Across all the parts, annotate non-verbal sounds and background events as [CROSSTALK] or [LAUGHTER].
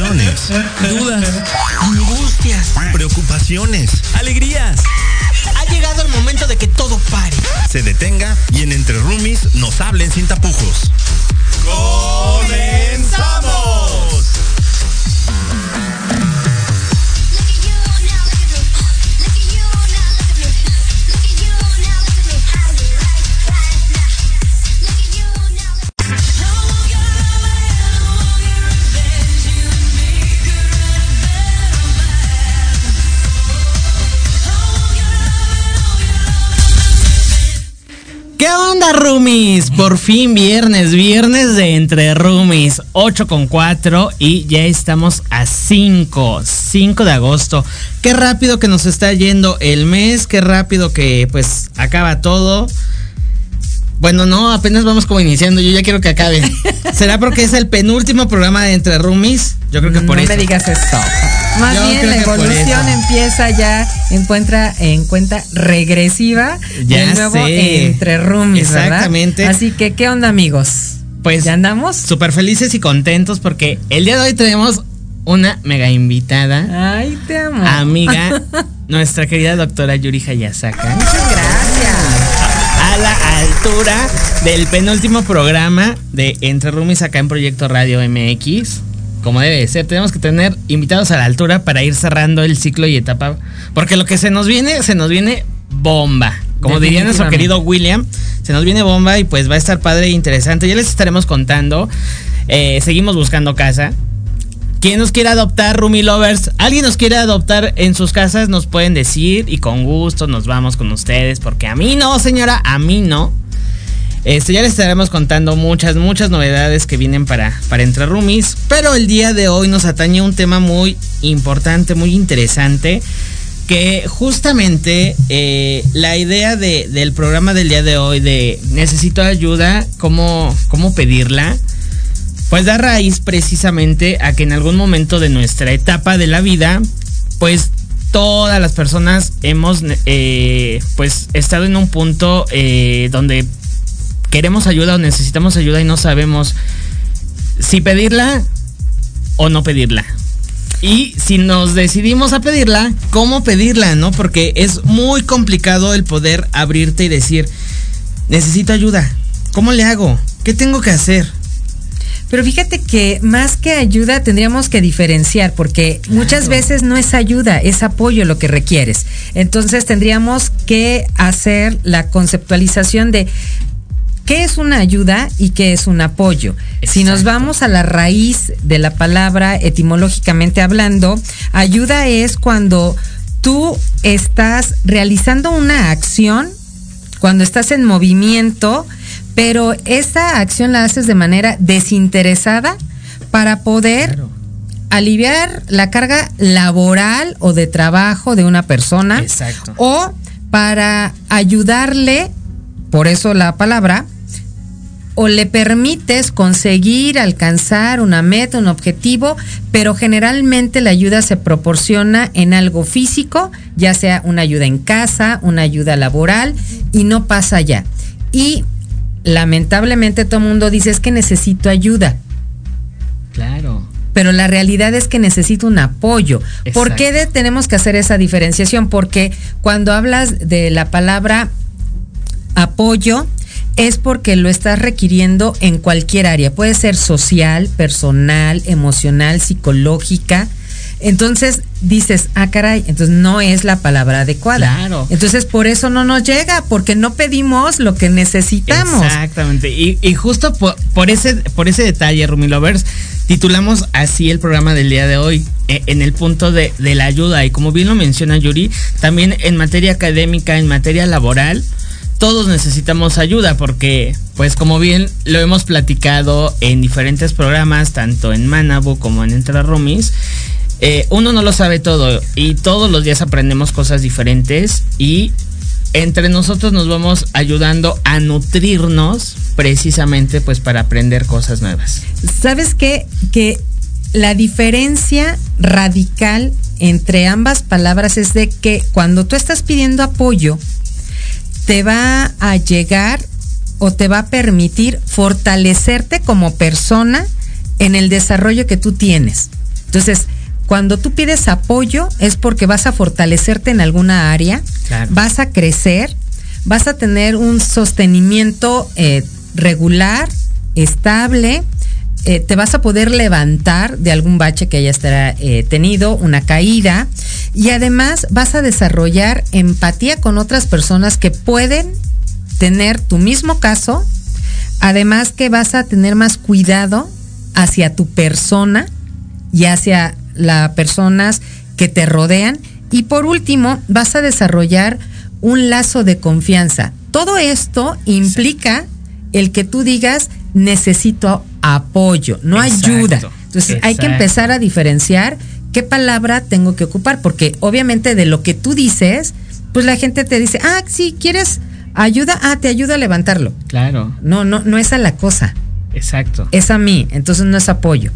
dudas, angustias. preocupaciones, alegrías. Ha llegado el momento de que todo pare. Se detenga y en Entre Roomies nos hablen sin tapujos. ¡Comenzamos! Roomies? Por fin viernes, viernes de Entre Roomies, 8 con 4 y ya estamos a 5, 5 de agosto. Qué rápido que nos está yendo el mes, qué rápido que pues acaba todo. Bueno, no, apenas vamos como iniciando, yo ya quiero que acabe. [LAUGHS] ¿Será porque es el penúltimo programa de Entre Roomies? Yo creo que por no eso. me digas eso. Más Yo bien la evolución empieza ya, encuentra en cuenta regresiva Ya del nuevo sé. entre roomies, ¿verdad? Exactamente. Así que, ¿qué onda, amigos? Pues ¿Ya andamos? súper felices y contentos porque el día de hoy tenemos una mega invitada. Ay, te amo. amiga, [LAUGHS] nuestra querida doctora Yuri Hayasaka, Muchas gracias. a la altura del penúltimo programa de Entre Roomies acá en Proyecto Radio MX. Como debe de ser, tenemos que tener invitados a la altura para ir cerrando el ciclo y etapa. Porque lo que se nos viene, se nos viene bomba. Como diría nuestro querido William, se nos viene bomba y pues va a estar padre e interesante. Ya les estaremos contando. Eh, seguimos buscando casa. Quien nos quiera adoptar, Roomie Lovers, alguien nos quiere adoptar en sus casas, nos pueden decir y con gusto nos vamos con ustedes, porque a mí no, señora, a mí no. Este, ya les estaremos contando muchas, muchas novedades que vienen para, para Entre Roomies, pero el día de hoy nos atañe un tema muy importante, muy interesante, que justamente eh, la idea de- del programa del día de hoy de necesito ayuda, ¿cómo, cómo pedirla? Pues da raíz precisamente a que en algún momento de nuestra etapa de la vida, pues todas las personas hemos eh, pues estado en un punto eh, donde queremos ayuda o necesitamos ayuda y no sabemos si pedirla o no pedirla. Y si nos decidimos a pedirla, ¿cómo pedirla, no? Porque es muy complicado el poder abrirte y decir, necesito ayuda. ¿Cómo le hago? ¿Qué tengo que hacer? Pero fíjate que más que ayuda tendríamos que diferenciar porque muchas veces no es ayuda, es apoyo lo que requieres. Entonces tendríamos que hacer la conceptualización de qué es una ayuda y qué es un apoyo. Si nos vamos a la raíz de la palabra etimológicamente hablando, ayuda es cuando tú estás realizando una acción, cuando estás en movimiento, pero esa acción la haces de manera desinteresada para poder aliviar la carga laboral o de trabajo de una persona Exacto. o para ayudarle, por eso la palabra, o le permites conseguir alcanzar una meta, un objetivo, pero generalmente la ayuda se proporciona en algo físico, ya sea una ayuda en casa, una ayuda laboral, y no pasa allá. Y lamentablemente todo el mundo dice es que necesito ayuda, Claro. pero la realidad es que necesito un apoyo. ¿Por qué de- tenemos que hacer esa diferenciación? Porque cuando hablas de la palabra apoyo, es porque lo estás requiriendo en cualquier área. Puede ser social, personal, emocional, psicológica. Entonces dices, ah, caray, entonces no es la palabra adecuada. Claro. Entonces por eso no nos llega, porque no pedimos lo que necesitamos. Exactamente. Y, y justo por, por ese, por ese detalle, Rumi Lovers, titulamos así el programa del día de hoy, eh, en el punto de, de la ayuda. Y como bien lo menciona Yuri, también en materia académica, en materia laboral, todos necesitamos ayuda porque, pues como bien lo hemos platicado en diferentes programas, tanto en Manabu como en Entre Rumis, eh, uno no lo sabe todo y todos los días aprendemos cosas diferentes y entre nosotros nos vamos ayudando a nutrirnos precisamente pues para aprender cosas nuevas. ¿Sabes qué? Que la diferencia radical entre ambas palabras es de que cuando tú estás pidiendo apoyo, te va a llegar o te va a permitir fortalecerte como persona en el desarrollo que tú tienes. Entonces, cuando tú pides apoyo es porque vas a fortalecerte en alguna área, Claro. vas a crecer, vas a tener un sostenimiento eh, regular, estable, eh, te vas a poder levantar de algún bache que hayas eh, tenido, una caída, y además vas a desarrollar empatía con otras personas que pueden tener tu mismo caso, además que vas a tener más cuidado hacia tu persona y hacia las personas que te rodean, y por último vas a desarrollar un lazo de confianza. Todo esto implica el que tú digas necesito apoyo, no Exacto, ayuda. Entonces hay que empezar a diferenciar qué palabra tengo que ocupar, porque obviamente de lo que tú dices, pues la gente te dice, ah, sí, ¿quieres ayuda? Ah, te ayudo a levantarlo. Claro, No, no, no es a la cosa, exacto, es a mí, entonces no es apoyo.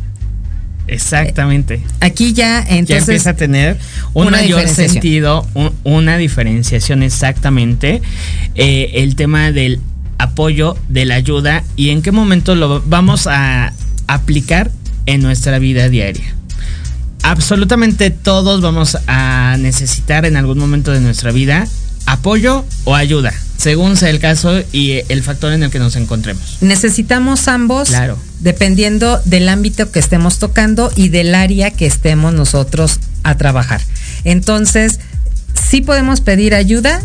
exactamente. Aquí ya, ya entonces, empieza a tener un una mayor sentido, un- una diferenciación exactamente, eh, el tema del apoyo, de la ayuda y en qué momento lo vamos a aplicar en nuestra vida diaria. Absolutamente todos vamos a necesitar en algún momento de nuestra vida apoyo o ayuda, según sea el caso y el factor en el que nos encontremos. necesitamos ambos, Claro. dependiendo del ámbito que estemos tocando y del área que estemos nosotros a trabajar. Entonces, sí podemos pedir ayuda,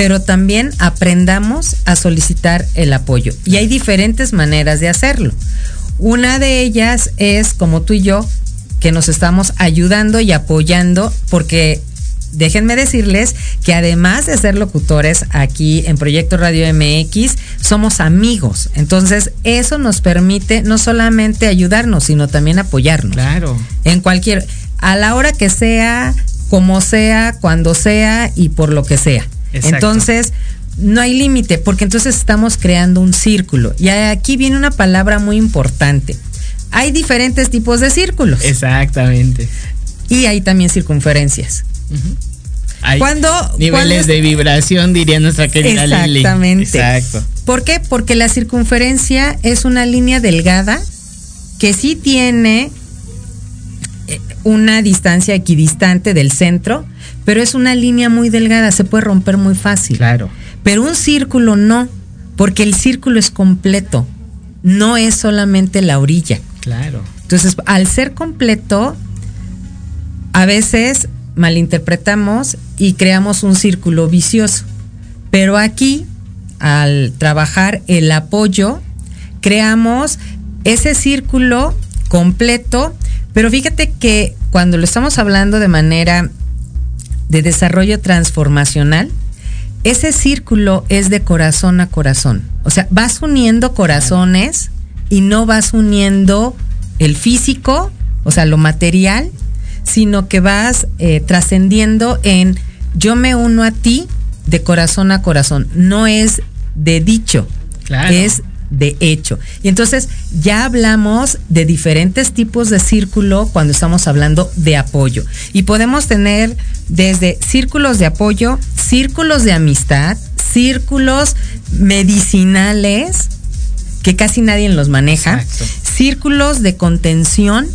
pero también aprendamos a solicitar el apoyo. Y hay diferentes maneras de hacerlo. Una de ellas es, como tú y yo, que nos estamos ayudando y apoyando, porque déjenme decirles que además de ser locutores aquí en Proyecto Radio MX, somos amigos. Entonces, eso nos permite no solamente ayudarnos, sino también apoyarnos. Claro. En cualquier, a la hora que sea, como sea, cuando sea y por lo que sea. Exacto. Entonces, no hay límite, porque entonces estamos creando un círculo. Y aquí viene una palabra muy importante. Hay diferentes tipos de círculos Exactamente. y hay también circunferencias. Hay Cuando- niveles cuando- de vibración, diría nuestra querida Lili. Exactamente. Exacto. ¿Por qué? Porque la circunferencia es una línea delgada que sí tiene una distancia equidistante del centro, pero es una línea muy delgada, se puede romper muy fácil. Claro. Pero un círculo no, porque el círculo es completo, no es solamente la orilla. Claro. Entonces, al ser completo, a veces malinterpretamos y creamos un círculo vicioso. Pero aquí, al trabajar el apoyo, creamos ese círculo completo, pero fíjate que cuando lo estamos hablando de manera de desarrollo transformacional, ese círculo es de corazón a corazón. O sea, vas uniendo corazones y no vas uniendo el físico, o sea, lo material, sino que vas eh, trascendiendo en yo me uno a ti de corazón a corazón. No es de dicho, Claro. es de hecho. Y entonces ya hablamos de diferentes tipos de círculo cuando estamos hablando de apoyo. Y podemos tener desde círculos de apoyo, círculos de amistad, círculos medicinales, que casi nadie los maneja, Exacto. círculos de contención,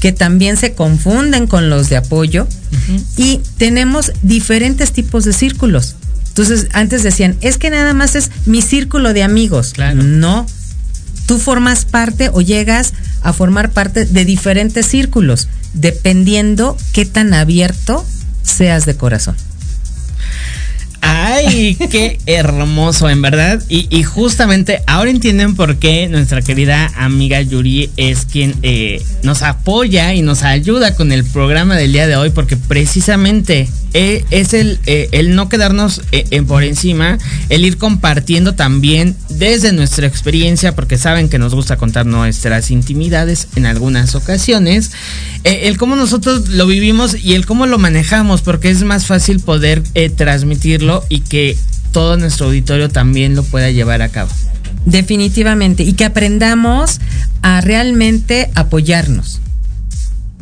que también se confunden con los de apoyo, y tenemos diferentes tipos de círculos. Entonces, antes decían, es que nada más es mi círculo de amigos. Claro. No. Tú formas parte o llegas a formar parte de diferentes círculos, dependiendo qué tan abierto seas de corazón. Ay, qué hermoso, en verdad. Y, justamente ahora entienden por qué nuestra querida amiga Yuri es quien eh, nos apoya y nos ayuda con el programa del día de hoy, porque precisamente eh, es el, eh, el no quedarnos por encima, el ir compartiendo también desde nuestra experiencia, porque saben que nos gusta contar nuestras intimidades en algunas ocasiones, el cómo nosotros lo vivimos y el cómo lo manejamos, porque es más fácil poder eh, y que todo nuestro auditorio también lo pueda llevar a cabo. Definitivamente. Y que aprendamos a realmente apoyarnos.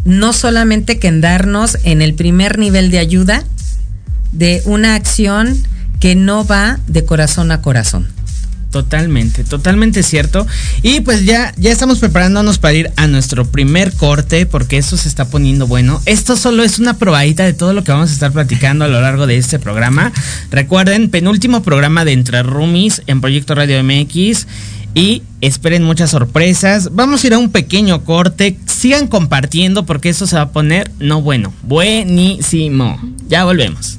No solamente quedarnos en el primer nivel de ayuda de una acción que no va de corazón a corazón. Totalmente, totalmente cierto. Y pues ya, ya estamos preparándonos para ir a nuestro primer corte porque esto se está poniendo bueno. Esto solo es una probadita de todo lo que vamos a estar platicando a lo largo de este programa. Recuerden, penúltimo programa de Entre Roomies en Proyecto Radio MX. Y esperen muchas sorpresas. Vamos a ir a un pequeño corte. Sigan compartiendo porque eso se va a poner, no bueno, buenísimo. Ya volvemos.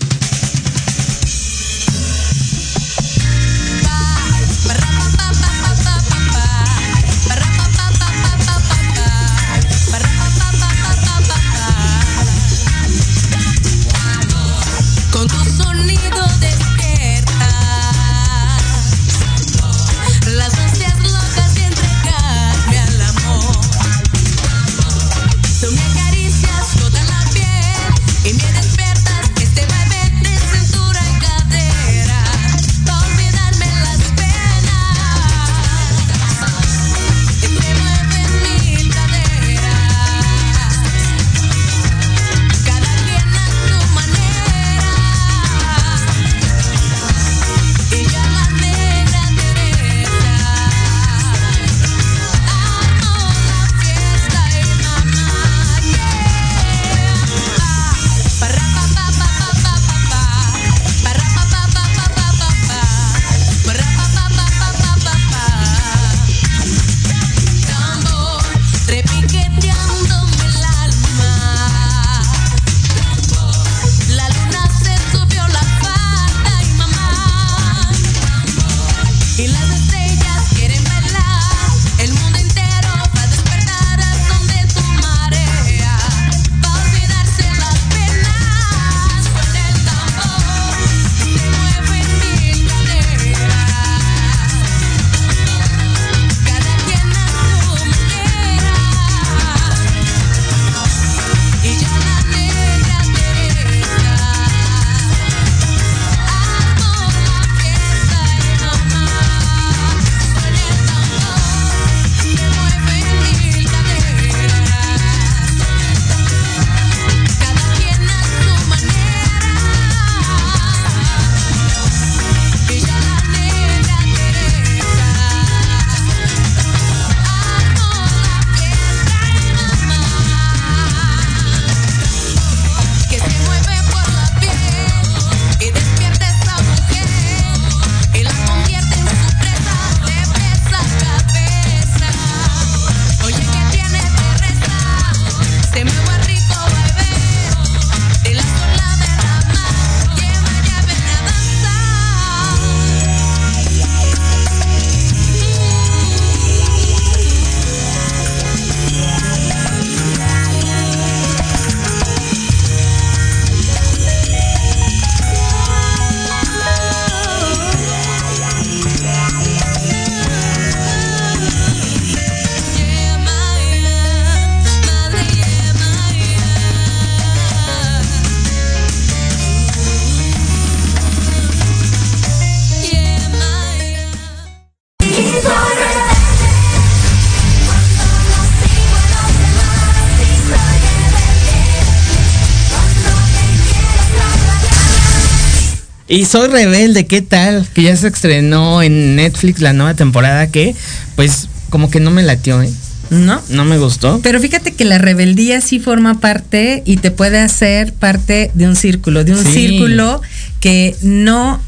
Y soy rebelde, ¿qué tal? Que ya se estrenó en Netflix la nueva temporada que, pues, como que no me latió, ¿eh? ¿No? No me gustó. Pero fíjate que la rebeldía sí forma parte y te puede hacer parte de un círculo, de un Sí. círculo que no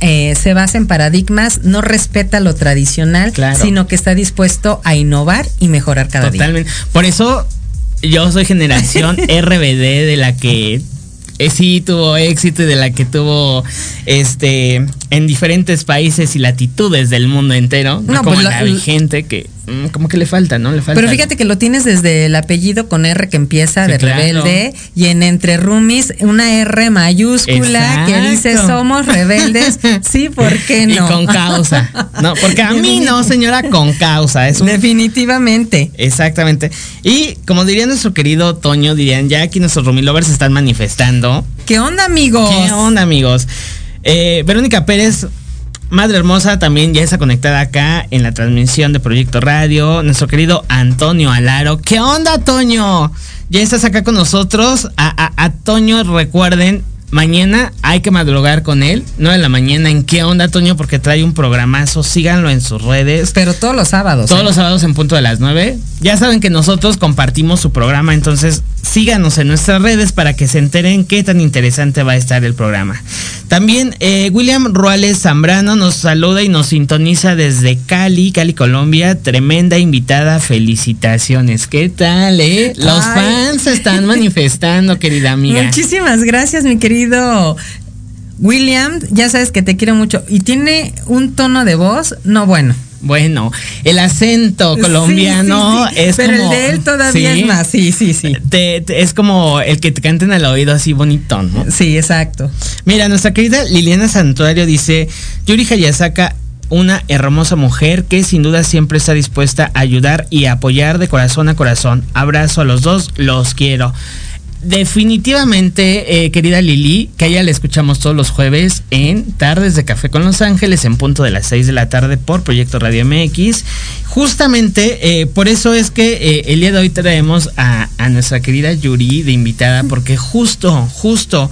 eh, se basa en paradigmas, no respeta lo tradicional, Claro. sino que está dispuesto a innovar y mejorar cada día. Totalmente. Por eso yo soy generación [LAUGHS] RBD de la que eh, sí tuvo éxito y de la que tuvo este en diferentes países y latitudes del mundo entero. No, No, como pues la la- vigente que como que le falta, ¿no? Le falta. Pero fíjate que lo tienes desde el apellido con R que empieza Sí, de claro. rebelde y en entre roomies una R mayúscula que dice somos rebeldes. [LAUGHS] Sí, ¿por qué no? Y con causa. [LAUGHS] No, porque a mí no, señora, con causa. Es un Definitivamente. Exactamente. Y como diría nuestro querido Toño, dirían, ya aquí nuestros Rumilovers se están manifestando. ¿Qué onda, amigos? ¿Qué onda, amigos? Eh, Verónica Pérez, Madre Hermosa, también ya está conectada acá en la transmisión de Proyecto Radio. Nuestro querido Antonio Alaro. ¿Qué onda, Toño? Ya estás acá con nosotros. A, Toño, recuerden, mañana hay que madrugar con él. No en la mañana. ¿En qué onda, Toño? Porque trae un programazo. Síganlo en sus redes. Pero todos los sábados. Todos ¿eh? los sábados en punto de las 9. Ya saben que nosotros compartimos su programa, entonces síganos en nuestras redes para que se enteren qué tan interesante va a estar el programa. También eh, William Ruales Zambrano nos saluda y nos sintoniza desde Cali, Cali, Colombia. Tremenda invitada, felicitaciones. ¿Qué tal, eh? Los Ay. fans se están manifestando, querida amiga. Muchísimas gracias, mi querido William. Ya sabes que te quiero mucho. Y tiene un tono de voz, no bueno. Bueno, el acento colombiano Sí, sí, sí. es Pero como... el de él todavía es más. Sí, sí, sí. Te- te- es como el que te canten al oído así bonito, ¿no? Sí, exacto. Mira, nuestra querida Liliana Santuario dice, Yuri Hayasaka, una hermosa mujer que sin duda siempre está dispuesta a ayudar y apoyar de corazón a corazón. Abrazo a los dos, los quiero. Definitivamente, eh, querida Lili, que ella le escuchamos todos los jueves en Tardes de Café con Los Ángeles, en punto de las 6 de la tarde por Proyecto Radio MX. Justamente, eh, por eso es que eh, el día de hoy traemos a, nuestra querida Yuri de invitada, porque justo, justo,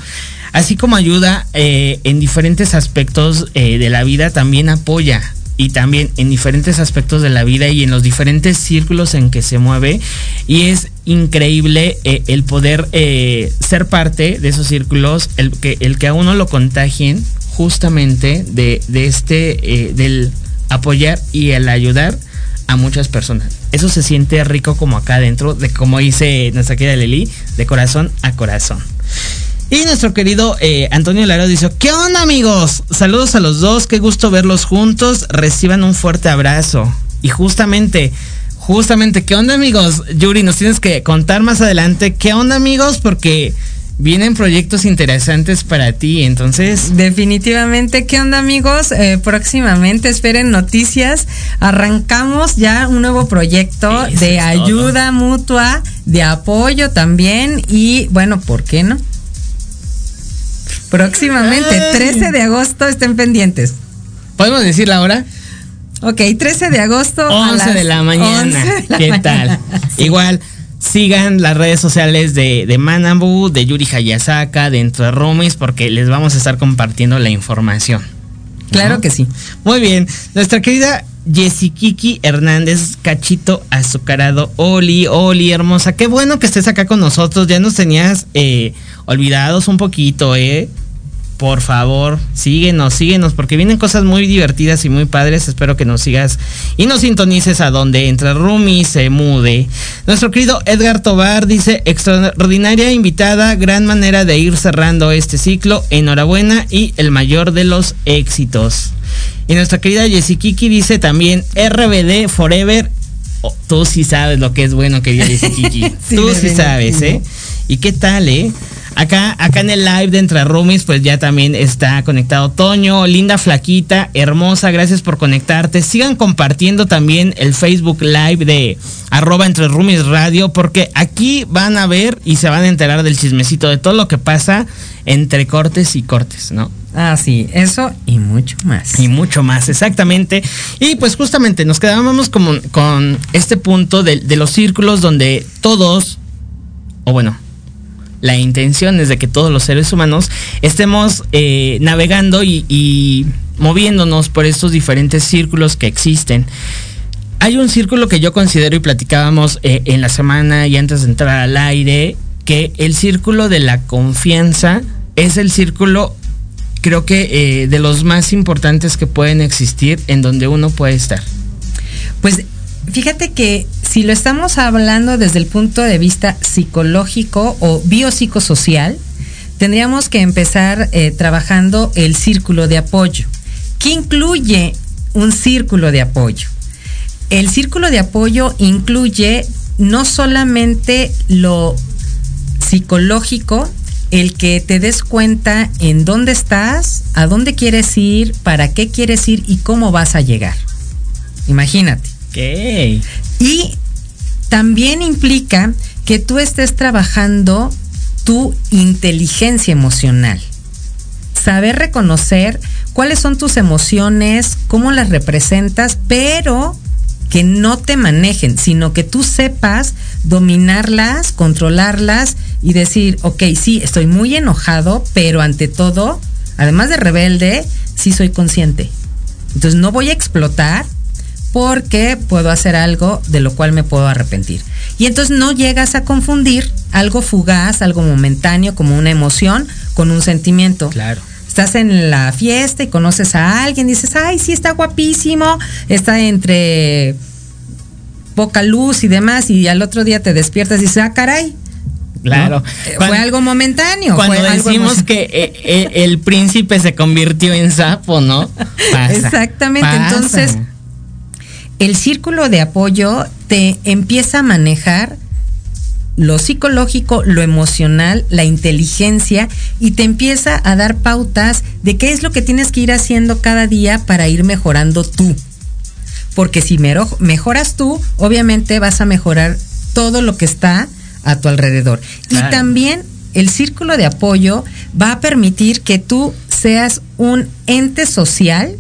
así como ayuda en diferentes aspectos de la vida, también apoya y también en diferentes aspectos de la vida y en los diferentes círculos en que se mueve. Y es increíble eh, el poder eh, ser parte de esos círculos, el que, el que a uno lo contagien justamente de, de este, eh, del apoyar y el ayudar a muchas personas. Eso se siente rico como acá adentro, de como dice nuestra querida Lili, de corazón a corazón. Y nuestro querido eh, Antonio Laro dice, ¿qué onda amigos? Saludos a los dos, qué gusto verlos juntos, reciban un fuerte abrazo. Y justamente, justamente, ¿qué onda amigos? Yuri, nos tienes que contar más adelante, ¿qué onda amigos? Porque vienen proyectos interesantes para ti, entonces... Definitivamente. ¿Qué onda, amigos? Eh, próximamente esperen noticias. Arrancamos ya un nuevo proyecto Eso de ayuda mutua, de apoyo también. Y bueno, ¿por qué no? Próximamente, Ay. 13 de agosto, estén pendientes. ¿Podemos decir la hora? Ok, 13 de agosto. a 11 las de la mañana. 11 de la ¿Qué mañana. tal? Igual, sigan las redes sociales de, de Manabu, de Yuri Hayasaka, de Entre Rumis, porque les vamos a estar compartiendo la información. Claro ¿no? que sí. Muy bien. Nuestra querida Jessikiki Hernández, cachito azucarado. Oli, Oli, hermosa. Qué bueno que estés acá con nosotros. Ya nos tenías eh, olvidados un poquito, ¿eh? Por favor, síguenos, síguenos, porque vienen cosas muy divertidas y muy padres. Espero que nos sigas y nos sintonices a donde entre Rumi se mude. Nuestro querido Edgar Tobar dice: extraordinaria invitada, gran manera de ir cerrando este ciclo. Enhorabuena y el mayor de los éxitos. Y nuestra querida Yesikiki dice también: RBD Forever. Oh, tú sí sabes lo que es bueno, querida Yesikiki. Sí, [LAUGHS] tú sí sabes, ¿eh? ¿Y qué tal, eh? Acá, acá en el live de Entre Roomies, pues ya también está conectado Toño, linda flaquita, hermosa, gracias por conectarte. Sigan compartiendo también el Facebook Live de arroba Entre Roomies Radio, porque aquí van a ver y se van a enterar del chismecito de todo lo que pasa entre cortes y cortes, ¿no? Ah, sí, eso y mucho más. Y mucho más, exactamente. Y pues justamente nos quedábamos como con este punto de, de los círculos donde todos, o bueno, la intención es de que todos los seres humanos estemos eh, navegando y, y moviéndonos por estos diferentes círculos que existen. Hay un círculo que yo considero y platicábamos eh, en la semana y antes de entrar al aire, que el círculo de la confianza es el círculo, creo que eh, de los más importantes que pueden existir en donde uno puede estar. Pues fíjate que si lo estamos hablando desde el punto de vista psicológico o biopsicosocial, tendríamos que empezar eh, trabajando el círculo de apoyo. ¿Qué incluye un círculo de apoyo? El círculo de apoyo incluye no solamente lo psicológico, el que te des cuenta en dónde estás, a dónde quieres ir, para qué quieres ir y cómo vas a llegar. Imagínate. Ok. Y también implica que tú estés trabajando tu inteligencia emocional. Saber reconocer cuáles son tus emociones, cómo las representas, pero que no te manejen, sino que tú sepas dominarlas, controlarlas y decir, ok, sí, estoy muy enojado, pero ante todo, además de rebelde, sí soy consciente. Entonces no voy a explotar porque puedo hacer algo de lo cual me puedo arrepentir. Y entonces no llegas a confundir algo fugaz, algo momentáneo, como una emoción, con un sentimiento. Claro. Estás en la fiesta y conoces a alguien, dices, ay, sí, está guapísimo, está entre poca luz y demás, y al otro día te despiertas y dices, ah, caray. Claro. ¿no? Eh, Cuando- fue algo momentáneo. Cuando fue decimos que eh, eh, el príncipe se convirtió en sapo, ¿no? Pasa, Exactamente, pasa. entonces el círculo de apoyo te empieza a manejar lo psicológico, lo emocional, la inteligencia y te empieza a dar pautas de qué es lo que tienes que ir haciendo cada día para ir mejorando tú. Porque si mejoras tú, obviamente vas a mejorar todo lo que está a tu alrededor. Claro. Y también el círculo de apoyo va a permitir que tú seas un ente social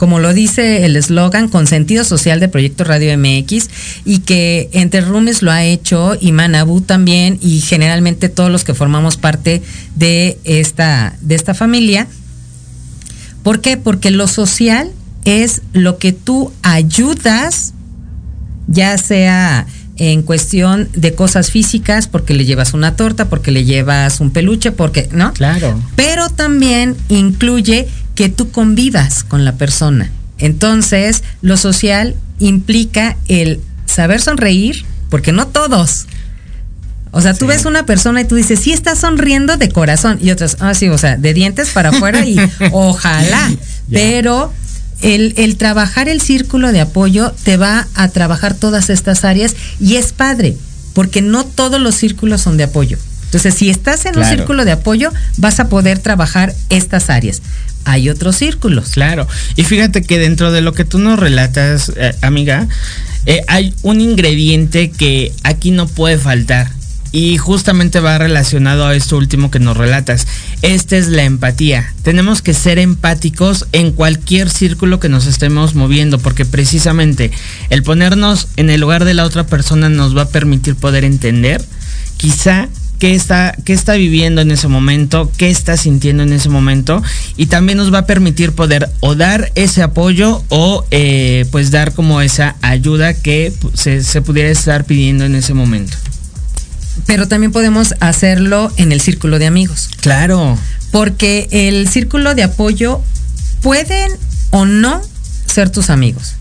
como lo dice el eslogan, con sentido social de Proyecto Radio MX, y que Entre Roomies lo ha hecho, y Manabu también, y generalmente todos los que formamos parte de esta, de esta familia. ¿Por qué? Porque lo social es lo que tú ayudas, ya sea en cuestión de cosas físicas, porque le llevas una torta, porque le llevas un peluche, porque, ¿no? Claro. pero también incluye que tú convivas con la persona. Entonces, lo social implica el saber sonreír, porque no todos. O sea, tú ves una persona y tú dices, sí está sonriendo de corazón. Y otras, ah, sí, o sea, de dientes para afuera y [LAUGHS] ojalá. Pero el, el trabajar el círculo de apoyo te va a trabajar todas estas áreas y es padre, porque no todos los círculos son de apoyo. Entonces, si estás en un círculo de apoyo, vas a poder trabajar estas áreas. Hay otros círculos. Claro. Y fíjate que dentro de lo que tú nos relatas, eh, amiga, eh, hay un ingrediente que aquí no puede faltar. Y justamente va relacionado a esto último que nos relatas. Esta es la empatía. Tenemos que ser empáticos en cualquier círculo que nos estemos moviendo, porque precisamente el ponernos en el lugar de la otra persona nos va a permitir poder entender quizá qué está, qué está viviendo en ese momento, qué está sintiendo en ese momento y también nos va a permitir poder o dar ese apoyo o eh, pues dar como esa ayuda que se, se pudiera estar pidiendo en ese momento. Pero también podemos hacerlo en el círculo de amigos. Claro, Porque el círculo de apoyo pueden o no ser tus amigos.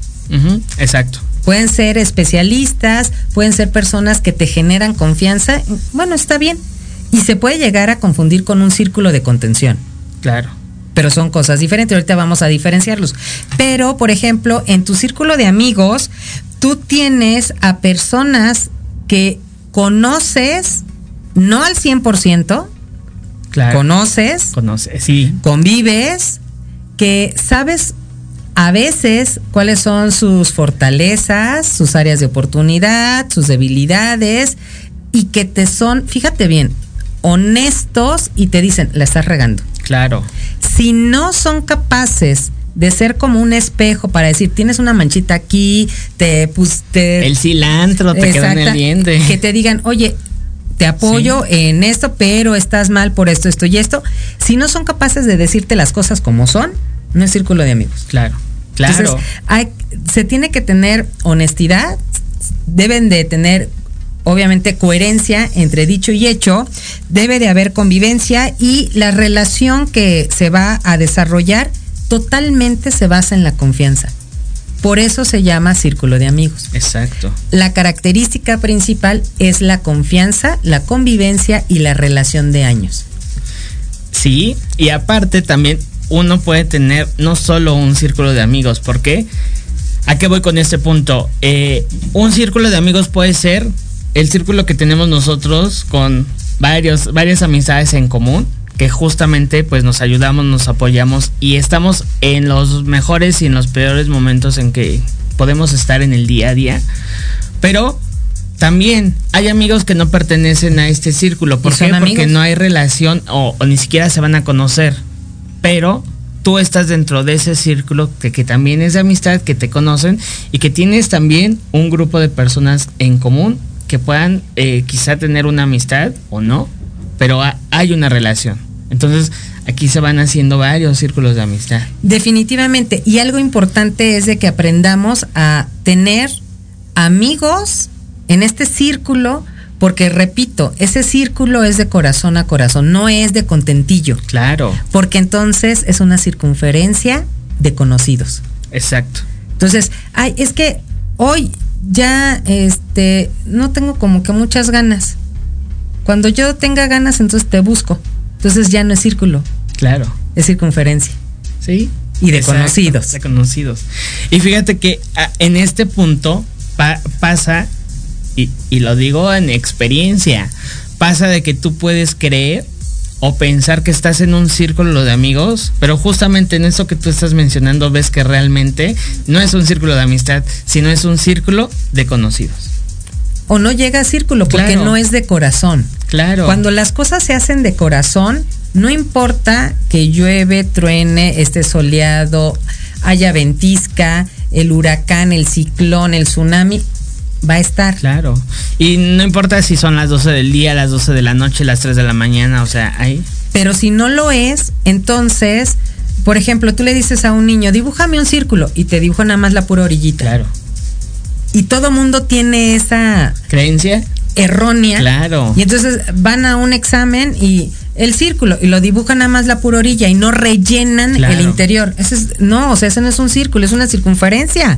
Exacto. Pueden ser especialistas, pueden ser personas que te generan confianza. Bueno, está bien. Y se puede llegar a confundir con un círculo de contención. Claro. Pero son cosas diferentes. Ahorita vamos a diferenciarlos. Pero, por ejemplo, en tu círculo de amigos, tú tienes a personas que conoces, no al 100%, Claro. conoces, Conoce, sí. convives, que sabes a veces cuáles son sus fortalezas, sus áreas de oportunidad, sus debilidades y que te son, fíjate bien, honestos y te dicen, la estás regando. Claro. Si no son capaces de ser como un espejo para decir, tienes una manchita aquí, te pues te El cilantro te queda en el Exacta. diente. Que te digan, oye, te apoyo en esto, pero estás mal por esto, esto y esto. Si no son capaces de decirte las cosas como son, no es círculo de amigos. Claro, claro. Entonces, hay, se tiene que tener honestidad, deben de tener obviamente coherencia entre dicho y hecho, debe de haber convivencia y la relación que se va a desarrollar totalmente se basa en la confianza. Por eso se llama círculo de amigos. Exacto. La característica principal es la confianza, la convivencia y la relación de años. Sí, y aparte también uno puede tener no solo un círculo de amigos, ¿por qué? ¿A qué voy con este punto? Eh, un círculo de amigos puede ser el círculo que tenemos nosotros con varios, varias amistades en común, que justamente pues nos ayudamos, nos apoyamos y estamos en los mejores y en los peores momentos en que podemos estar en el día a día. Pero también hay amigos que no pertenecen a este círculo. ¿Por Porque no hay relación o, o ni siquiera se van a conocer. Pero tú estás dentro de ese círculo que, que también es de amistad, que te conocen y que tienes también un grupo de personas en común que puedan eh, quizá tener una amistad o no, pero ha- hay una relación. Entonces aquí se van haciendo varios círculos de amistad. Definitivamente. Y algo importante es de que aprendamos a tener amigos en este círculo, porque repito, ese círculo es de corazón a corazón, no es de contentillo, Claro, porque entonces es una circunferencia de conocidos. exacto. Entonces, ay, es que hoy ya este no tengo como que muchas ganas. Cuando yo tenga ganas, entonces te busco. Entonces ya no es círculo, Claro. es circunferencia. Sí. Y de Exacto, conocidos. De conocidos. Y fíjate que ah, en este punto pa- pasa, y, y lo digo en experiencia, pasa de que tú puedes creer o pensar que estás en un círculo de amigos, pero justamente en eso que tú estás mencionando ves que realmente no es un círculo de amistad, sino es un círculo de conocidos. O no llega a círculo porque Claro. no es de corazón. Claro. Cuando las cosas se hacen de corazón, no importa que llueve, truene, esté soleado, haya ventisca, el huracán, el ciclón, el tsunami, va a estar. Claro. Y no importa si son las 12 del día, las 12 de la noche, las 3 de la mañana, o sea, ahí. Pero si no lo es, entonces, por ejemplo, tú le dices a un niño, dibújame un círculo y te dibuja nada más la pura orillita. Claro. Y todo mundo tiene esa ¿Creencia? errónea. Claro. Y entonces van a un examen y el círculo y lo dibujan nada más la pura orilla y no rellenan Claro. el interior. Ese es, no, o sea, ese no es un círculo, es una circunferencia.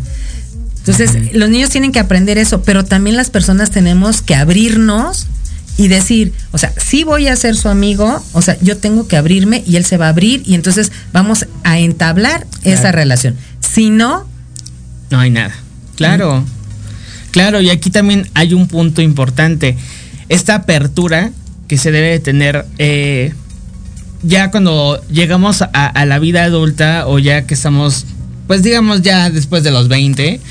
Entonces, los niños tienen que aprender eso, pero también las personas tenemos que abrirnos y decir, o sea, si voy a ser su amigo, o sea, yo tengo que abrirme y él se va a abrir y entonces vamos a entablar esa relación. Si no, No hay nada. Claro. Claro, y aquí también hay un punto importante. Esta apertura que se debe de tener eh, ya cuando llegamos a, a la vida adulta o ya que estamos, pues digamos ya después de los 20,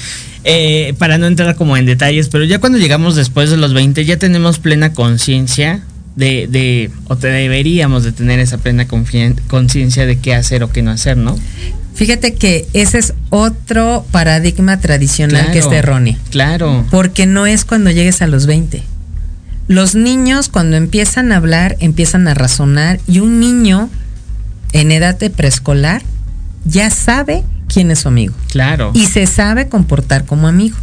eh, para no entrar como en detalles, pero ya cuando llegamos después de los 20 ya tenemos plena conciencia de, de, o te deberíamos de tener esa plena conciencia de qué hacer o qué no hacer, ¿no? fíjate que ese es otro paradigma tradicional que está erróneo. Claro. Porque no es cuando llegues a los 20. Los niños cuando empiezan a hablar, empiezan a razonar y un niño en edad de preescolar ya sabe quién es su amigo Claro. y se sabe comportar como amigo.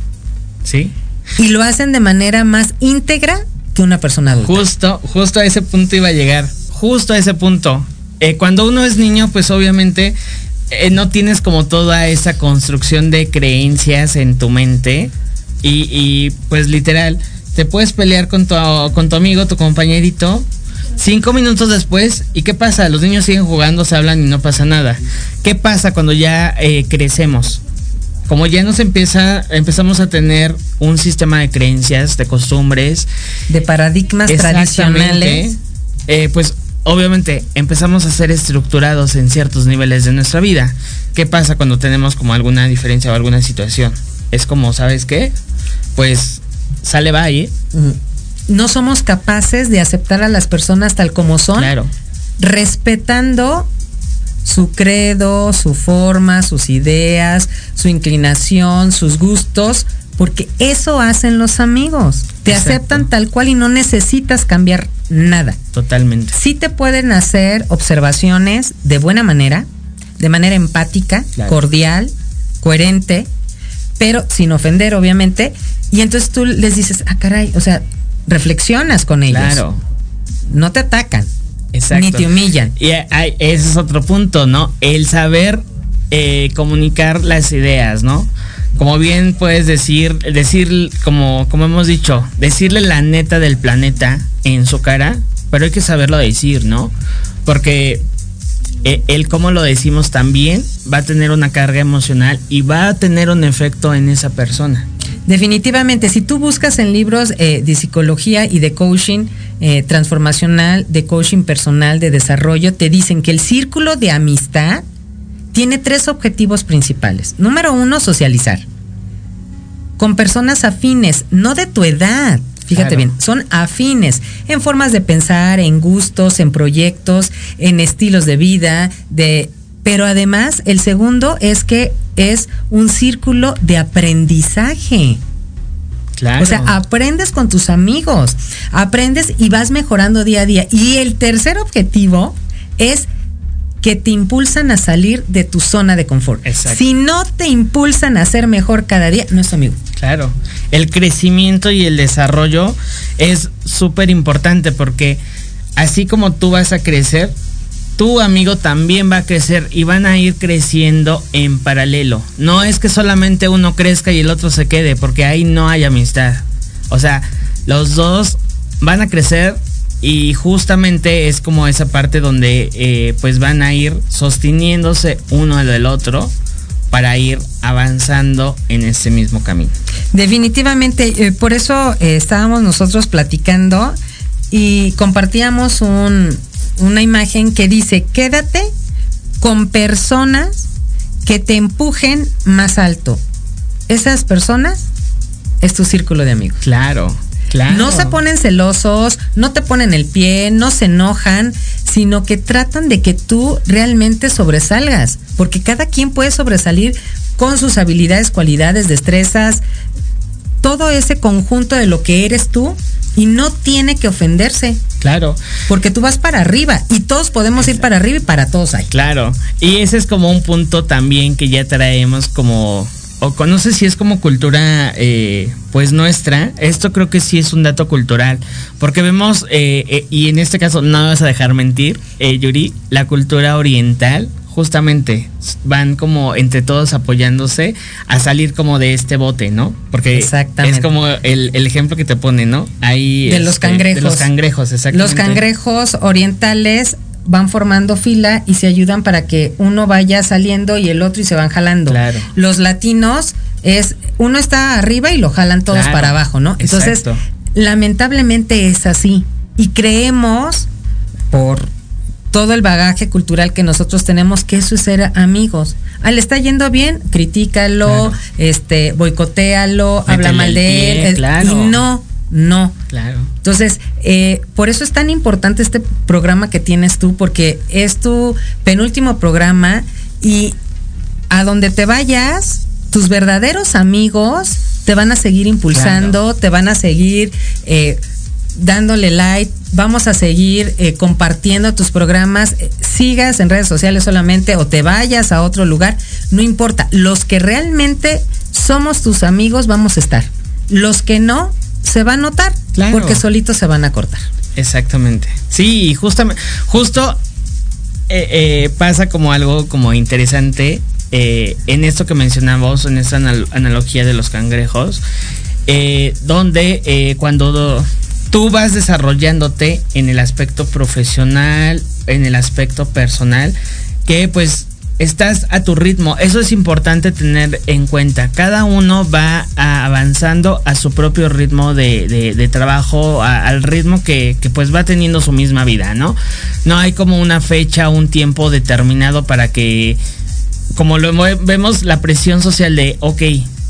sí. Y lo hacen de manera más íntegra que una persona adulta. Justo, justo a ese punto iba a llegar. Justo a ese punto. Eh, cuando uno es niño, pues obviamente eh, no tienes como toda esa construcción de creencias en tu mente. Y, y, pues literal, te puedes pelear con tu, con tu amigo, tu compañerito. Cinco minutos después, ¿y qué pasa? Los niños siguen jugando, se hablan y no pasa nada. ¿Qué pasa cuando ya eh, crecemos? Como ya nos empieza, empezamos a tener un sistema de creencias, de costumbres, de paradigmas tradicionales. Eh, pues obviamente empezamos a ser estructurados en ciertos niveles de nuestra vida. ¿Qué pasa cuando tenemos como alguna diferencia o alguna situación? Es como, ¿sabes qué? Pues sale va ¿eh? No somos capaces de aceptar a las personas tal como son. Claro. respetando su credo, su forma, sus ideas, su inclinación, sus gustos, porque eso hacen los amigos. Te Exacto. aceptan tal cual y no necesitas cambiar nada. Totalmente. Sí te pueden hacer observaciones de buena manera, de manera empática, Claro. cordial, coherente, pero sin ofender, obviamente. Y entonces tú les dices, ah, caray, o sea, reflexionas con ellos. Claro. No te atacan, Exacto. ni te humillan. Y hay- ese es otro punto, ¿no? El saber eh, comunicar las ideas, ¿no? Como bien puedes decir, decir, como, como hemos dicho, decirle la neta del planeta en su cara, pero hay que saberlo decir, ¿no? Porque eh, el cómo lo decimos también va a tener una carga emocional y va a tener un efecto en esa persona. Definitivamente, si tú buscas en libros eh, de psicología y de coaching eh, transformacional, de coaching personal, de desarrollo, te dicen que el círculo de amistad tiene tres objetivos principales. Número uno, socializar. Con personas afines, no de tu edad. Fíjate Claro. bien, son afines en formas de pensar, en gustos, en proyectos, en estilos de vida, de pero además el segundo es que es un círculo de aprendizaje. Claro. O sea, aprendes con tus amigos, aprendes y vas mejorando día a día. Y el tercer objetivo es que te impulsan a salir de tu zona de confort. Exacto. Si no te impulsan a ser mejor cada día, no es tu amigo. Claro, el crecimiento y el desarrollo es súper importante porque así como tú vas a crecer, tu amigo también va a crecer y van a ir creciendo en paralelo. No es que solamente uno crezca y el otro se quede, porque ahí no hay amistad. O sea, los dos van a crecer y justamente es como esa parte donde eh, pues van a ir sosteniéndose uno del otro para ir avanzando en ese mismo camino. Definitivamente, eh, por eso eh, estábamos nosotros platicando y compartíamos un, una imagen que dice, quédate con personas que te empujen más alto. Esas personas es tu círculo de amigos. Claro, claro. No se ponen celosos, no te ponen el pie, no se enojan, sino que tratan de que tú realmente sobresalgas, porque cada quien puede sobresalir con sus habilidades, cualidades, destrezas, todo ese conjunto de lo que eres tú y no tiene que ofenderse, Claro, porque tú vas para arriba y todos podemos ir para arriba y para todos hay. claro. Y ese es como un punto también que ya traemos como, o con- no sé si es como cultura, eh, pues nuestra. Esto creo que sí es un dato cultural, porque vemos, eh, eh, y en este caso no me vas a dejar mentir, eh, Yuri, la cultura oriental. Justamente van como entre todos apoyándose a salir como de este bote, ¿no? Porque Exactamente. es como el, el ejemplo que te pone, ¿no? Ahí De los este, cangrejos. De los cangrejos, exactamente. Los cangrejos orientales van formando fila y se ayudan para que uno vaya saliendo y el otro y se van jalando. Claro. Los latinos es uno está arriba y lo jalan todos Claro. para abajo, ¿no? Entonces, Exacto. lamentablemente es así y creemos por todo el bagaje cultural que nosotros tenemos que eso es ser amigos. Ah, le está yendo bien, critícalo, Claro. este, boicotéalo, habla mal de pie, él. es- claro. Y no, no. Claro. Entonces, eh, por eso es tan importante este programa que tienes tú, porque es tu penúltimo programa y a donde te vayas, tus verdaderos amigos te van a seguir impulsando, te van a seguir eh, dándole like, vamos a seguir eh, compartiendo tus programas, eh, sigas en redes sociales solamente o te vayas a otro lugar, no importa, los que realmente somos tus amigos vamos a estar, los que no se va a notar Claro. porque solitos se van a cortar. Exactamente. Sí, justamente, justo eh, eh, pasa como algo como interesante en esto que mencionamos, en esta anal- analogía de los cangrejos, donde cuando tú vas desarrollándote en el aspecto profesional, en el aspecto personal, que pues estás a tu ritmo. Eso es importante tener en cuenta. Cada uno va avanzando a su propio ritmo de, trabajo, al ritmo que, que, pues va teniendo su misma vida, ¿no? No hay como una fecha, un tiempo determinado para que, como lo mo- vemos, la presión social de, ok,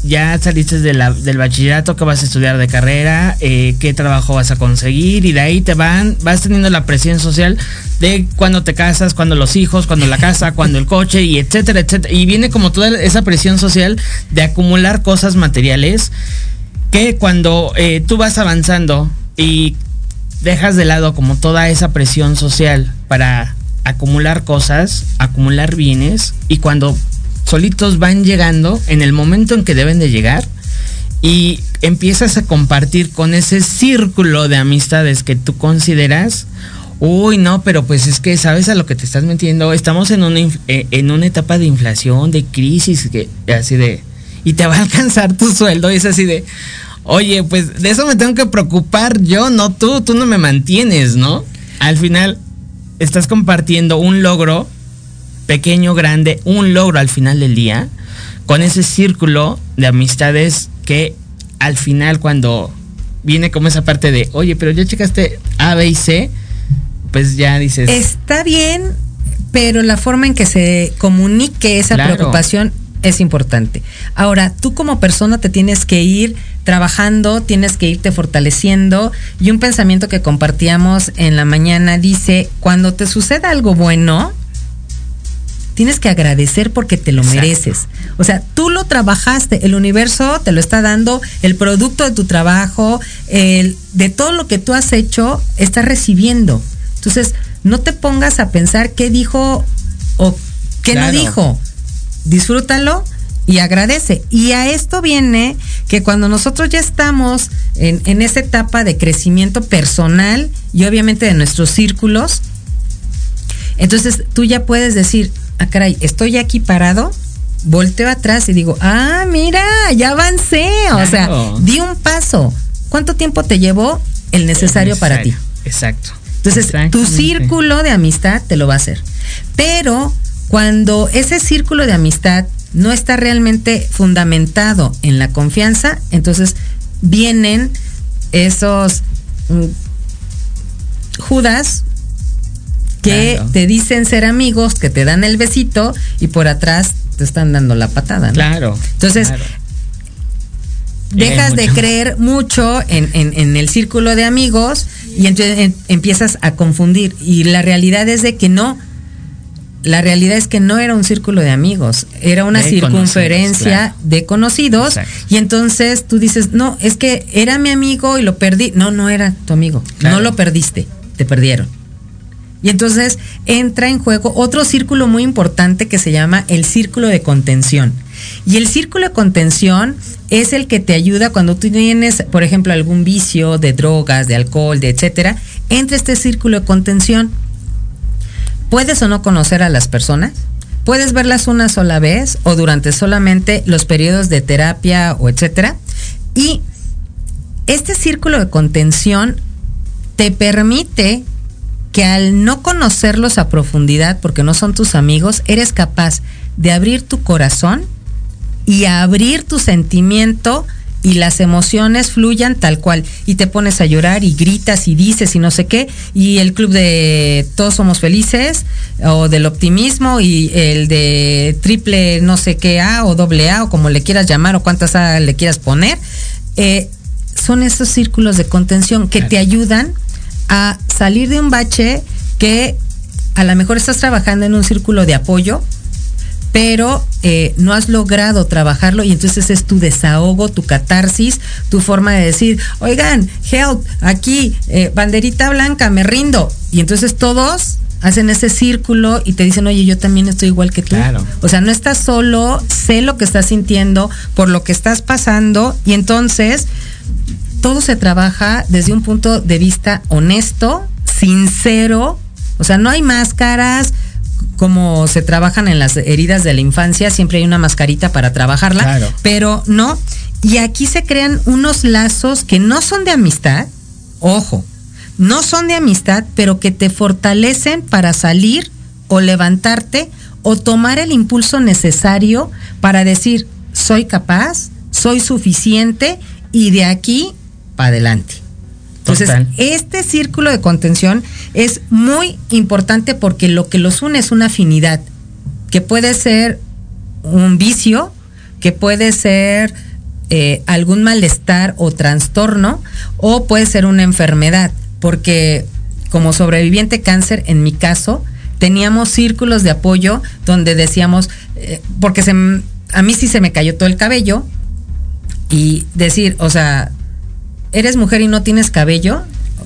ya saliste del bachillerato, qué vas a estudiar de carrera, eh, qué trabajo vas a conseguir y de ahí te van, vas teniendo la presión social de cuando te casas, cuando los hijos, cuando la casa, [LAUGHS] cuando el coche y etcétera, etcétera. Y viene como toda esa presión social de acumular cosas materiales que cuando eh, tú vas avanzando y dejas de lado como toda esa presión social para acumular cosas, acumular bienes y cuando solitos van llegando en el momento en que deben de llegar y empiezas a compartir con ese círculo de amistades que tú consideras Uy, no, pero pues es que sabes a lo que te estás metiendo. Estamos en una, eh, en una etapa de inflación, de crisis, que así de. Y te va a alcanzar tu sueldo. Y es así de. Oye, pues de eso me tengo que preocupar yo, no tú. Tú no me mantienes, ¿no? Al final, estás compartiendo un logro, pequeño, grande, un logro al final del día, con ese círculo de amistades que al final, cuando viene como esa parte de, oye, pero ya checaste A, B y C, pues ya dices. Está bien, pero la forma en que se comunique esa Claro. preocupación es importante. Ahora, tú como persona te tienes que ir trabajando, tienes que irte fortaleciendo y un pensamiento que compartíamos en la mañana dice, cuando te suceda algo bueno, tienes que agradecer porque te lo Exacto. mereces. O sea, tú lo trabajaste, el universo te lo está dando, el producto de tu trabajo, el, de todo lo que tú has hecho, estás recibiendo. Entonces, no te pongas a pensar qué dijo o qué Claro. no dijo. Disfrútalo y agradece. Y a esto viene que cuando nosotros ya estamos en, en esa etapa de crecimiento personal y obviamente de nuestros círculos, entonces tú ya puedes decir, ah, caray, estoy aquí parado, volteo atrás y digo, ah, mira, ya avancé. O sea, di un paso. ¿Cuánto tiempo te llevó el necesario, para ti? Exacto. Entonces, tu círculo de amistad te lo va a hacer. Pero cuando ese círculo de amistad no está realmente fundamentado en la confianza, entonces vienen esos mm, Judas que Claro. te dicen ser amigos, que te dan el besito y por atrás te están dando la patada. ¿no? Claro. Entonces, claro. dejas de creer mucho en, en- en el círculo de amigos y entonces em- empiezas a confundir. Y la realidad es de que no. La realidad es que no era un círculo de amigos, era una De circunferencia conocidos, claro. de conocidos. Exacto. Y entonces tú dices, no, es que era mi amigo y lo perdí. No, no era tu amigo. No lo perdiste, te perdieron. Y entonces entra en juego otro círculo muy importante que se llama el círculo de contención. Y el círculo de contención es el que te ayuda cuando tú tienes, por ejemplo, algún vicio de drogas, de alcohol, de etcétera. Entra este círculo de contención. Puedes o no conocer a las personas, puedes verlas una sola vez o durante solamente los periodos de terapia o etcétera. Y este círculo de contención te permite que al no conocerlos a profundidad, porque no son tus amigos, eres capaz de abrir tu corazón y abrir tu sentimiento y las emociones fluyan tal cual. Y te pones a llorar y gritas y dices y no sé qué. Y el club de Todos Somos Felices o del optimismo y el de triple no sé qué A o doble A o como le quieras llamar o cuántas A le quieras poner. eh, son esos círculos de contención que te ayudan a salir de un bache que a lo mejor estás trabajando en un círculo de apoyo, pero eh, no has logrado trabajarlo y entonces es tu desahogo, tu catarsis, tu forma de decir, oigan, help, aquí, eh, banderita blanca, me rindo. Y entonces todos hacen ese círculo y te dicen, oye, yo también estoy igual que tú. Claro. O sea, no estás solo, sé lo que estás sintiendo, por lo que estás pasando y entonces todo se trabaja desde un punto de vista honesto, sincero, o sea, no hay máscaras como se trabajan en las heridas de la infancia, siempre hay una mascarita para trabajarla, Claro. pero no, y aquí se crean unos lazos que no son de amistad, ojo, no son de amistad, pero que te fortalecen para salir o levantarte o tomar el impulso necesario para decir, soy capaz, soy suficiente y de aquí para adelante. Entonces, Total. este círculo de contención es muy importante porque lo que los une es una afinidad, que puede ser un vicio, que puede ser eh, algún malestar o trastorno o puede ser una enfermedad, porque como sobreviviente cáncer, en mi caso, teníamos círculos de apoyo donde decíamos, eh, porque se, a mí sí se me cayó todo el cabello y decir, o sea, eres mujer y no tienes cabello,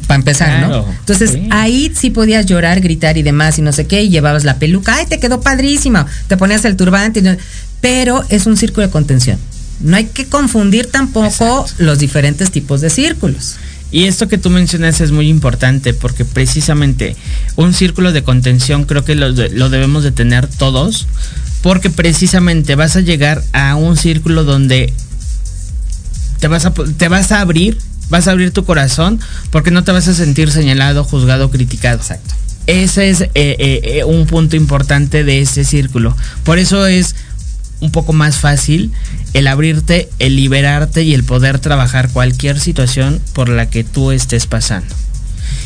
para empezar, ¿no? Entonces sí. ahí sí podías llorar, gritar y demás y no sé qué, y llevabas la peluca, ay, te quedó padrísima, te ponías el turbante, y no- pero es un círculo de contención. No hay que confundir tampoco los diferentes tipos de círculos. Y esto que tú mencionas es muy importante porque precisamente un círculo de contención creo que lo, de- lo debemos de tener todos porque precisamente vas a llegar a un círculo donde te vas a, te vas a abrir, vas a abrir tu corazón porque no te vas a sentir señalado, juzgado, criticado. Exacto. Ese es eh, eh, eh, un punto importante de ese círculo. Por eso es un poco más fácil el abrirte, el liberarte y el poder trabajar cualquier situación por la que tú estés pasando.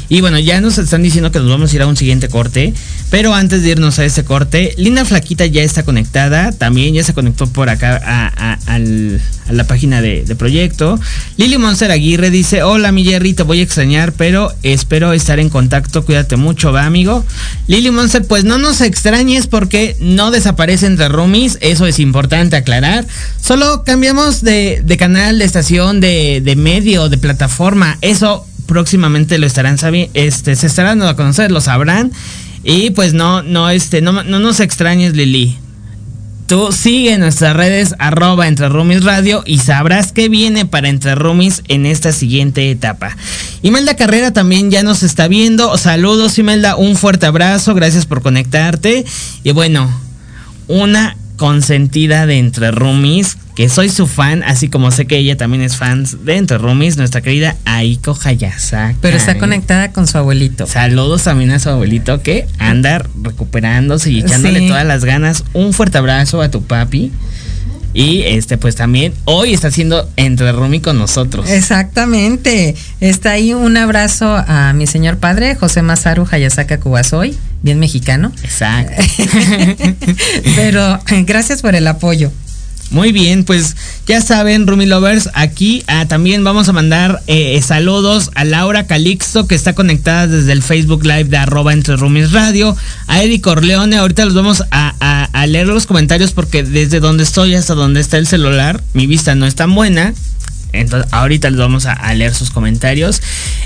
Y bueno, ya nos están diciendo que nos vamos a ir a un siguiente corte. Pero antes de irnos a ese corte, Linda Flaquita ya está conectada. También ya se conectó por acá a, la página de, proyecto. Lili Monster Aguirre dice: Hola, mi Jerry, te voy a extrañar, pero espero estar en contacto. Cuídate mucho, va, amigo. Lili Monster, pues no nos extrañes porque no desaparece entre roomies. Eso es importante aclarar. Solo cambiamos de, canal, de estación, de, de medio, de plataforma. Eso próximamente lo estarán sabiendo, este, se estarán dando a conocer, lo sabrán. Y pues no, no, este, no, no nos extrañes, Lili. Tú sigue nuestras redes arroba entre Roomies Radio y sabrás qué viene para entre Roomies en esta siguiente etapa. Imelda Carrera también ya nos está viendo. Saludos Imelda, un fuerte abrazo, gracias por conectarte. Y bueno, una consentida de Entre Roomies, que soy su fan, así como sé que ella también es fan de Entre Roomies, nuestra querida Aiko Hayasaka. Pero está conectada con su abuelito. Saludos también a su abuelito que anda recuperándose y echándole Sí. todas las ganas. Un fuerte abrazo a tu papi. Y este, pues también hoy está haciendo entre Rumi con nosotros. Exactamente. Está ahí un abrazo a mi señor padre, José Masaru Hayasaka Kubasoy, bien mexicano. Exacto. [LAUGHS] Pero gracias por el apoyo. Muy bien, pues ya saben, Rumi Lovers, aquí ah, también vamos a mandar eh, saludos a Laura Calixto, que está conectada desde el Facebook Live de arroba entre Rumis Radio, a Eddie Corleone, ahorita los vamos a, a- a leer los comentarios porque desde donde estoy hasta donde está el celular, mi vista no es tan buena. Entonces, ahorita les vamos a, leer sus comentarios.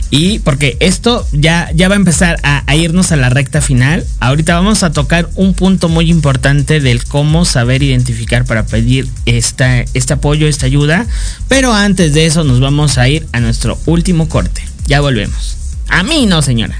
Y porque esto ya, ya va a empezar a, a irnos a la recta final. Ahorita vamos a tocar un punto muy importante del cómo saber identificar para pedir esta, este apoyo, esta ayuda. Pero antes de eso nos vamos a ir a nuestro último corte. Ya volvemos. A mí no, señora.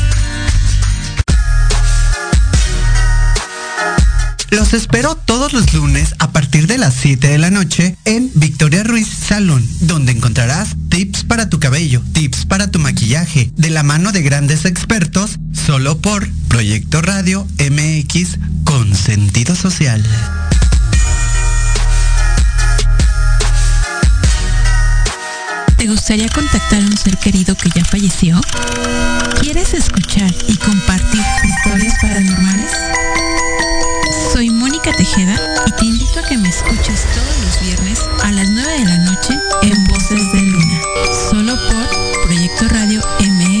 Los espero todos los lunes a partir de las 7 de la noche en Victoria Ruiz Salón, donde encontrarás tips para tu cabello, tips para tu maquillaje, de la mano de grandes expertos, solo por Proyecto Radio MX con sentido social. ¿Te gustaría contactar a un ser querido que ya falleció? ¿Quieres escuchar y compartir historias paranormales? Soy Mónica Tejeda y te invito a que me escuches todos los viernes a las 9 de la noche en Voces de Luna, solo por Proyecto Radio MX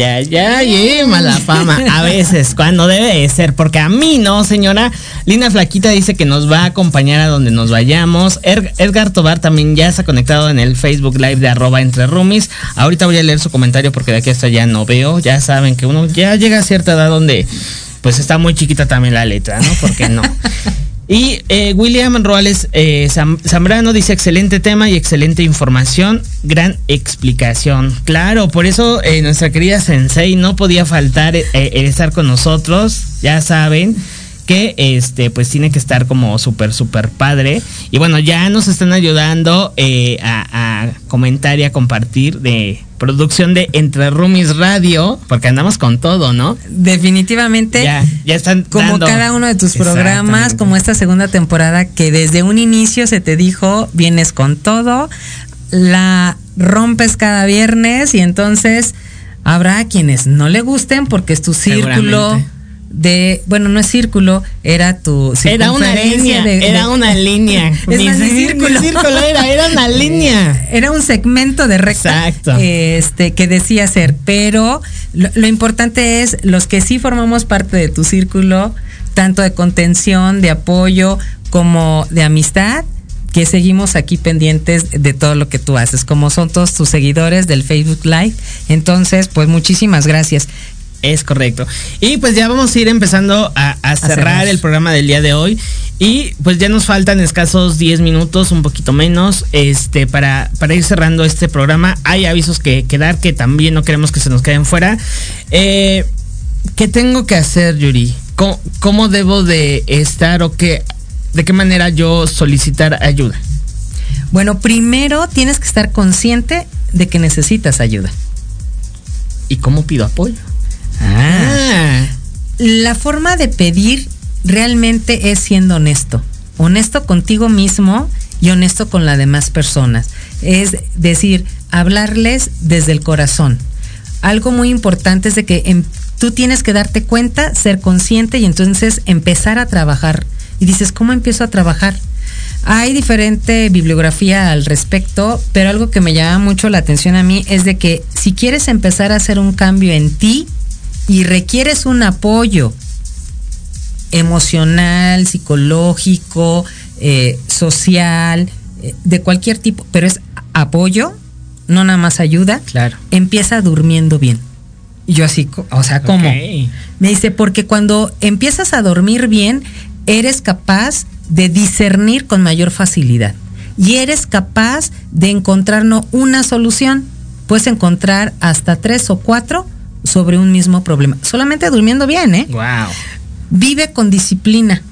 Ay, ay, ay, mala fama. A veces, cuando debe de ser, porque a mí no, señora. Lina Flaquita dice que nos va a acompañar a donde nos vayamos. Er- Edgar Tobar también ya se ha conectado en el Facebook Live de arroba entre roomies. Ahorita voy a leer su comentario porque de aquí hasta allá no veo. Ya saben que uno ya llega a cierta edad donde pues está muy chiquita también la letra, ¿no? Porque no. Y eh, William Roales eh, Zam- Zambrano dice excelente tema y excelente información, gran explicación. Claro, por eso eh, nuestra querida Sensei no podía faltar estar con nosotros, ya saben que este pues tiene que estar como súper súper padre. Y bueno ya nos están ayudando eh, a, a comentar y a compartir de producción de Entre Roomies Radio porque andamos con todo no Definitivamente. ya ya están Como dando- cada uno de tus programas, como esta segunda temporada que desde un inicio se te dijo, vienes con todo, la rompes cada viernes y entonces habrá quienes no le gusten porque es tu círculo. De, bueno, no es círculo, era tu Era una línea, de- era una línea. [LAUGHS] Mi mi círculo. círculo era, era una [LAUGHS] línea. Era un segmento de recta Exacto. este, que decía ser, pero lo, lo importante es los que sí formamos parte de tu círculo, tanto de contención, de apoyo, como de amistad, que seguimos aquí pendientes de todo lo que tú haces, como son todos tus seguidores del Facebook Live. Entonces, pues muchísimas gracias. Es correcto. Y pues ya vamos a ir empezando a, a cerrar, cerrar. el programa del día de hoy. Y pues ya nos faltan escasos 10 minutos, un poquito menos, este, para, para ir cerrando este programa. Hay avisos que, que dar que también no queremos que se nos queden fuera. Eh, ¿Qué tengo que hacer, Yuri? ¿Cómo, cómo debo de estar o qué, de qué manera yo solicitar ayuda? Bueno, primero tienes que estar consciente de que necesitas ayuda. ¿Y cómo pido apoyo? Ah. La forma de pedir realmente es siendo honesto. Honesto contigo mismo y honesto con las demás personas. Es decir, hablarles desde el corazón. Algo muy importante es de que em- tú tienes que darte cuenta, ser consciente y entonces empezar a trabajar. Y dices, ¿cómo empiezo a trabajar? Hay diferente bibliografía al respecto, pero algo que me llama mucho la atención a mí es de que si quieres empezar a hacer un cambio en ti y requieres un apoyo emocional, psicológico, eh, social, eh, de cualquier tipo, pero es apoyo, no nada más ayuda, Claro. empieza durmiendo bien. Y yo así, o sea, ¿cómo? Me dice, porque cuando empiezas a dormir bien, eres capaz de discernir con mayor facilidad. Y eres capaz de encontrar no una solución, puedes encontrar hasta tres o cuatro sobre un mismo problema. Solamente durmiendo bien, ¿eh? Wow. Vive con disciplina.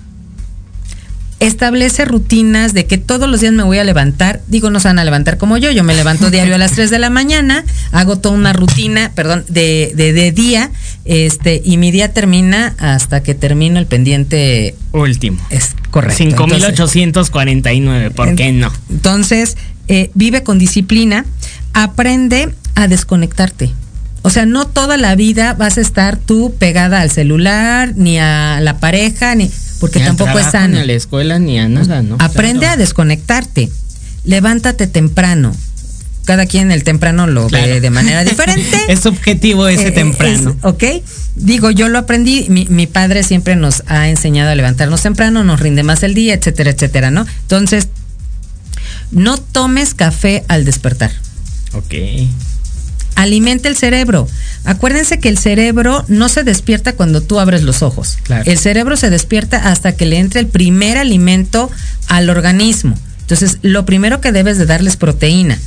Establece rutinas de que todos los días me voy a levantar. Digo, no se van a levantar como yo. Yo me levanto diario a las 3 de la mañana, hago toda una rutina, perdón, de, de, de día, este, y mi día termina hasta que termino el pendiente. Último. Es correcto. Entonces- 5849, ¿por qué no? entonces, eh, vive con disciplina, aprende a desconectarte. O sea, no toda la vida vas a estar tú pegada al celular, ni a la pareja, ni porque Ni tampoco es sano. Ni a la escuela, ni a nada, ¿no? Aprende Claro. a desconectarte. levántate temprano. Cada quien el temprano lo Claro. ve de manera [LAUGHS] diferente. Es subjetivo ese Eh, temprano. es- ok. Digo, yo lo aprendí. Mi, mi padre siempre nos ha enseñado a levantarnos temprano, nos rinde más el día, etcétera, etcétera, ¿no? Entonces, no tomes café al despertar. Ok. Alimenta el cerebro. Acuérdense que el cerebro no se despierta cuando tú abres los ojos. Claro. El cerebro se despierta hasta que le entre el primer alimento al organismo. Entonces, lo primero que debes de darles es proteína.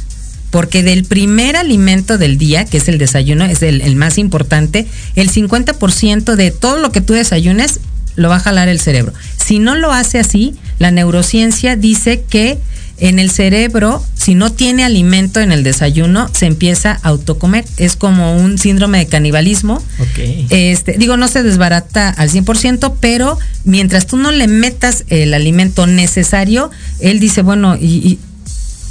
Porque del primer alimento del día, que es el desayuno, es el, el más importante, el 50% de todo lo que tú desayunes lo va a jalar el cerebro. Si no lo hace así, la neurociencia dice que en el cerebro, si no tiene alimento en el desayuno, se empieza a autocomer. Es como un síndrome de canibalismo. Ok. Este, digo, no se desbarata al 100%, pero mientras tú no le metas el alimento necesario, él dice, bueno, y, y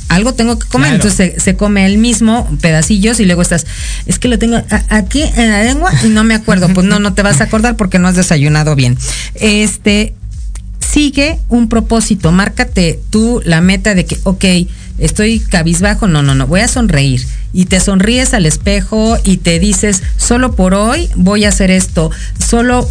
algo tengo que comer. Claro. Entonces se, se come él mismo pedacillos y luego estás, es que lo tengo aquí en la lengua y no me acuerdo. Pues no, no te vas a acordar porque no has desayunado bien. Este, sigue un propósito, márcate tú la meta de que, ok, estoy cabizbajo, no, no, no, voy a sonreír. Y te sonríes al espejo y te dices, solo por hoy voy a hacer esto, solo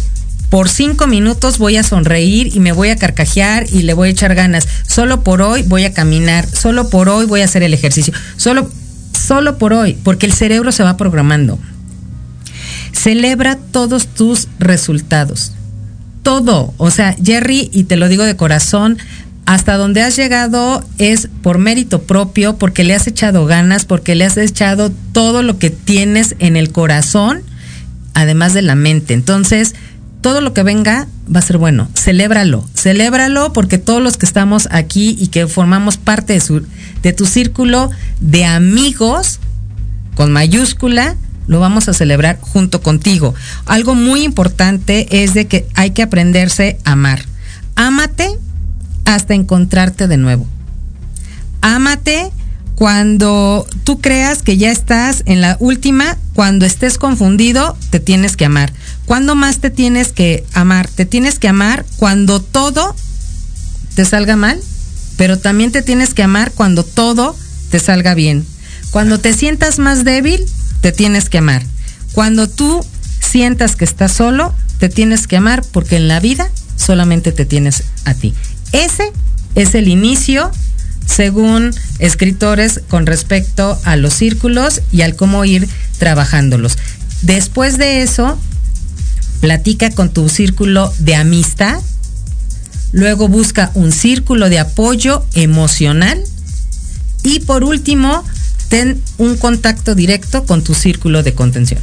por cinco minutos voy a sonreír y me voy a carcajear y le voy a echar ganas. Solo por hoy voy a caminar, solo por hoy voy a hacer el ejercicio, solo, solo por hoy, porque el cerebro se va programando. Celebra todos tus resultados todo. O sea, Jerry, y te lo digo de corazón, hasta donde has llegado es por mérito propio, porque le has echado ganas, porque le has echado todo lo que tienes en el corazón, además de la mente. Entonces, todo lo que venga va a ser bueno. Celébralo, celébralo porque todos los que estamos aquí y que formamos parte de, su, de tu círculo de amigos, con mayúscula, lo vamos a celebrar junto contigo. Algo muy importante es de que hay que aprenderse a amar. Ámate hasta encontrarte de nuevo. Ámate cuando tú creas que ya estás en la última, cuando estés confundido, te tienes que amar. ¿Cuándo más te tienes que amar? Te tienes que amar cuando todo te salga mal, pero también te tienes que amar cuando todo te salga bien. Cuando te sientas más débil, te tienes que amar. Cuando tú sientas que estás solo, te tienes que amar porque en la vida solamente te tienes a ti. Ese es el inicio, según escritores, con respecto a los círculos y al cómo ir trabajándolos. Después de eso, platica con tu círculo de amistad, luego busca un círculo de apoyo emocional y por último, ten un contacto directo con tu círculo de contención.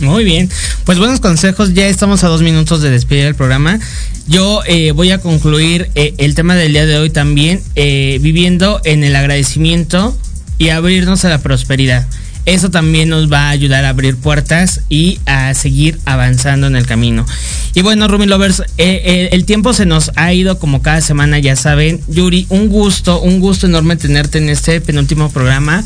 Muy bien, pues buenos consejos, ya estamos a dos minutos de despedir el programa. Yo eh, voy a concluir eh, el tema del día de hoy también, eh, viviendo en el agradecimiento y abrirnos a la prosperidad. Eso también nos va a ayudar a abrir puertas y a seguir avanzando en el camino. Y bueno, Rumi Lovers, eh, eh, el tiempo se nos ha ido como cada semana, ya saben. Yuri, un gusto, un gusto enorme tenerte en este penúltimo programa.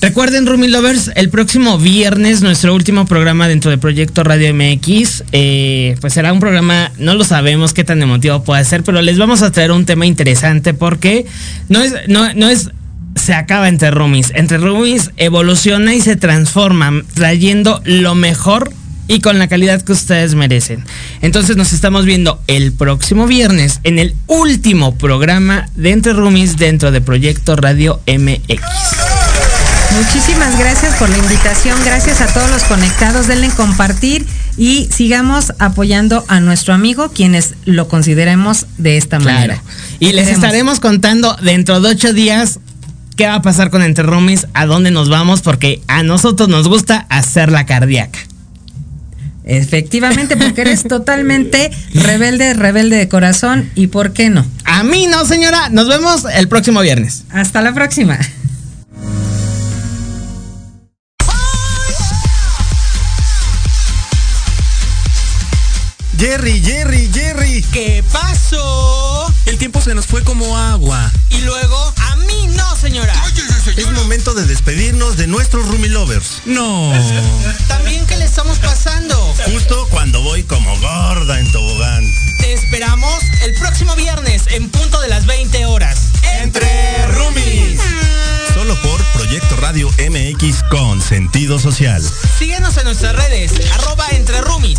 Recuerden, Rumi Lovers, el próximo viernes, nuestro último programa dentro de Proyecto Radio MX, eh, pues será un programa, no lo sabemos qué tan emotivo puede ser, pero les vamos a traer un tema interesante porque no es, no, no es, se acaba entre Rumis. Entre Rumis evoluciona y se transforma, trayendo lo mejor y con la calidad que ustedes merecen. Entonces nos estamos viendo el próximo viernes en el último programa de Entre Rumis dentro de Proyecto Radio MX. Muchísimas gracias por la invitación, gracias a todos los conectados, denle en compartir y sigamos apoyando a nuestro amigo quienes lo consideremos de esta manera. Y les Queremos. estaremos contando dentro de ocho días qué va a pasar con Entre Rumis, a dónde nos vamos, porque a nosotros nos gusta hacer la cardíaca. Efectivamente, porque eres totalmente rebelde, rebelde de corazón y por qué no. A mí no, señora. Nos vemos el próximo viernes. Hasta la próxima. Jerry, Jerry, Jerry. ¿Qué pasó? El tiempo se nos fue como agua. Y luego, a mí no, señora. Es momento de despedirnos de nuestros Rumi Lovers. No. También, ¿qué le estamos pasando? Justo cuando voy como gorda en tobogán. Te esperamos el próximo viernes en punto de las 20 horas. Entre Rumis. Solo por Proyecto Radio MX con sentido social. Síguenos en nuestras redes, arroba entre Rumis.